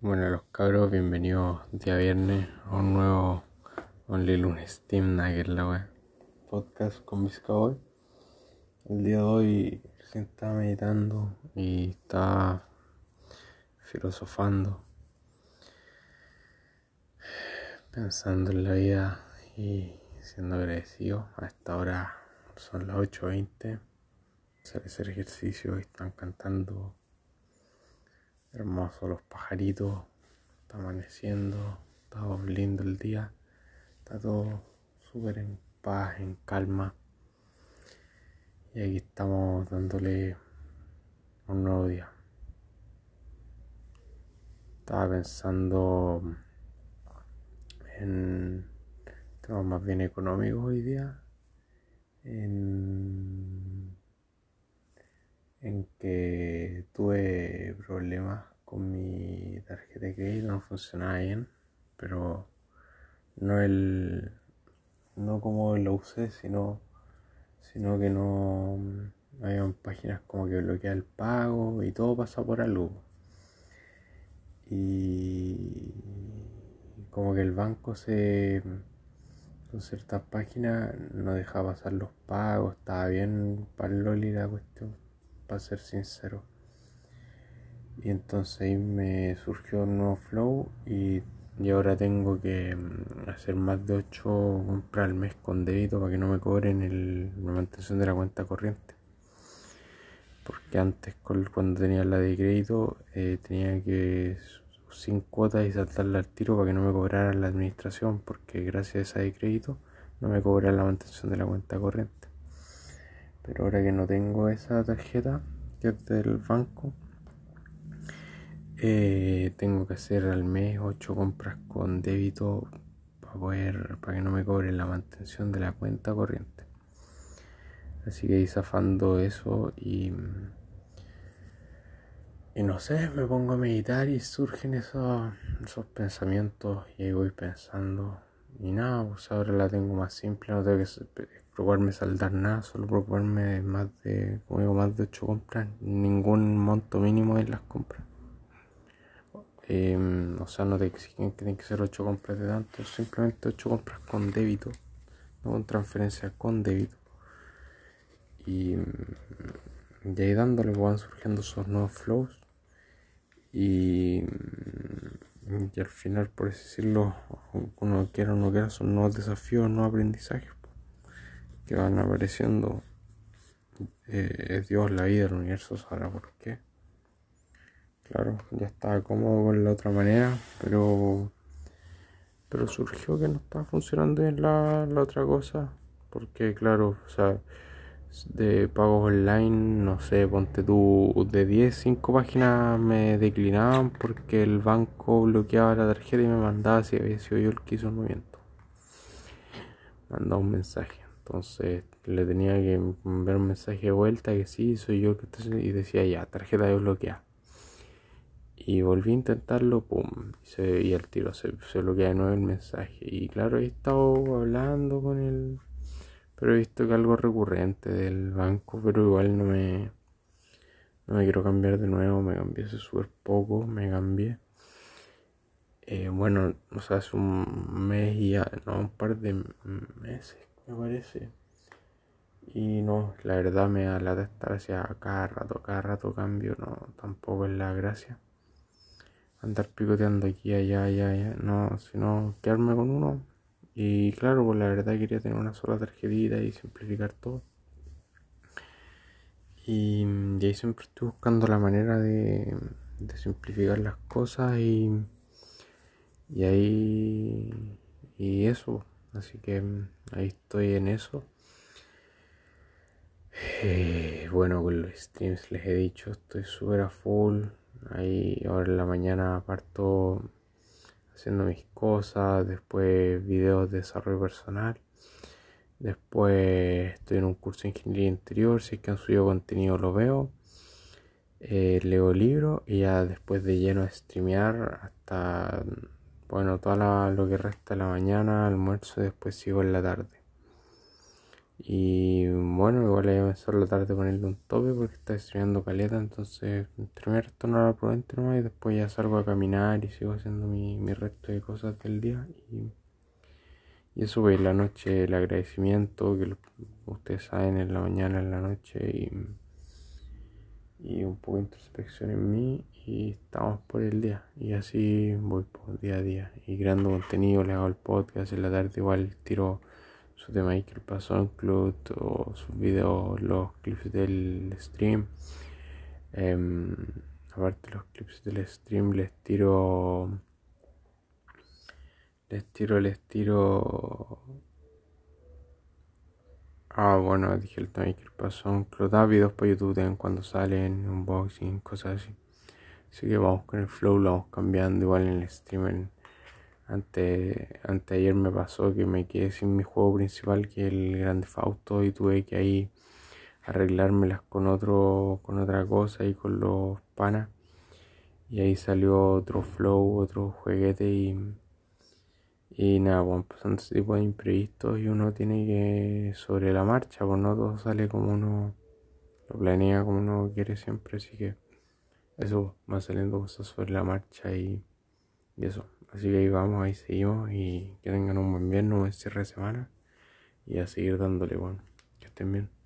Bueno, los cabros, bienvenidos día viernes a un nuevo Only Lunes Team Nugget, la wea. Podcast con mis hoy. El día de hoy recién estaba meditando y estaba filosofando, pensando en la vida y siendo agradecido. A esta hora son las 8.20. Hacer ese ejercicio y están cantando Hermosos los pajaritos, está amaneciendo, está lindo el día, está todo súper en paz, en calma. Y aquí estamos dándole un nuevo día. Estaba pensando en temas más bien económicos hoy día, en en que tuve problemas con mi tarjeta de crédito, no funcionaba bien, pero no el no como lo usé, sino sino que no había páginas como que bloquea el pago y todo pasa por algo. Y como que el banco se con ciertas páginas no dejaba pasar los pagos, estaba bien para el Loli la cuestión para ser sincero. Y entonces ahí me surgió un nuevo flow y, ahora tengo que mm, hacer más de 8 compras al mes con débito para que no me cobren el, la mantención de la cuenta corriente. Porque antes cuando tenía la de crédito eh, tenía que sin cuotas y saltarla al tiro para que no me cobraran la administración porque gracias a esa de crédito no me cobran la mantención de la cuenta corriente. Pero ahora que no tengo esa tarjeta, que es del banco, eh, tengo que hacer al mes 8 compras con débito para poder, para que no me cobren la mantención de la cuenta corriente. Así que zafando eso y, y no sé, me pongo a meditar y surgen esos, esos pensamientos y ahí voy pensando y nada, pues ahora la tengo más simple, no tengo que preocuparme saldar nada, solo preocuparme más de, como más de 8 compras, ningún monto mínimo en las compras. Em, o sea, no te exigen que tienen que ser 8 compras de tanto, simplemente 8 compras con débito, no con transferencia, con débito. Y, y ahí dándole van surgiendo esos nuevos flows. Y, y al final, por decirlo, uno quiera o no quiera, son nuevos desafíos, nuevos aprendizajes que van apareciendo. Eh, es Dios, la vida, el universo, sabrá por qué. Claro, ya estaba cómodo con la otra manera, pero pero surgió que no estaba funcionando bien la, la otra cosa. Porque claro, o sea, de pagos online, no sé, ponte tú de 10, 5 páginas me declinaban porque el banco bloqueaba la tarjeta y me mandaba si había sido yo el que hizo el movimiento. Mandaba un mensaje. Entonces le tenía que ver un mensaje de vuelta que sí, soy yo que estoy y decía ya, tarjeta desbloqueada. Y volví a intentarlo, pum, y, se, y el tiro se, se bloquea de nuevo el mensaje. Y claro, he estado hablando con él, pero he visto que algo recurrente del banco, pero igual no me, no me quiero cambiar de nuevo, me cambié hace súper poco, me cambié. Eh, bueno, o sea, hace un mes y ya, no, un par de meses me parece. Y no, la verdad me da la estar hacia cada rato, cada rato cambio, no, tampoco es la gracia. Andar picoteando aquí, allá, allá, allá, no, sino quedarme con uno. Y claro, pues la verdad quería tener una sola tarjetita y simplificar todo. Y, ahí siempre estoy buscando la manera de, de simplificar las cosas y, y ahí, y eso. Así que mm, ahí estoy en eso. Eh, bueno, con los streams les he dicho, estoy súper a full. Ahí ahora en la mañana parto haciendo mis cosas, después videos de desarrollo personal. Después estoy en un curso de ingeniería interior, si es que han subido contenido lo veo. Eh, leo libros y ya después de lleno a streamear hasta bueno, todo lo que resta la mañana, almuerzo, después sigo en la tarde. Y bueno, igual a empezar la tarde ponerle un tope porque está estudiando caleta, entonces terminar esto no la prudente nomás y después ya salgo a caminar y sigo haciendo mi, mi resto de cosas del día. Y, y eso pues la noche el agradecimiento que ustedes saben en la mañana, en la noche y, y un poco de introspección en mí y estamos por el día y así voy por día a día y creando contenido, le hago el podcast en la tarde igual tiro su tema ahí que el pasó en Club o sus videos, los clips del stream. Em, aparte los clips del stream les tiro les tiro les tiro ah bueno dije el que pasó en Club da videos por YouTube también cuando salen unboxing cosas así. Así que vamos con el flow lo vamos cambiando. Igual en el stream ante, ayer me pasó que me quedé sin mi juego principal que es el Grande Fausto y tuve que ahí arreglármelas con otro con otra cosa y con los panas. Y ahí salió otro flow otro juguete y y nada bueno pasando ese tipo de imprevistos y uno tiene que sobre la marcha pues no todo sale como uno lo planea como uno quiere siempre así que eso va saliendo cosas sobre la marcha y, y eso Así que ahí vamos, ahí seguimos y que tengan un buen viernes, un buen cierre de semana y a seguir dándole, bueno, que estén bien.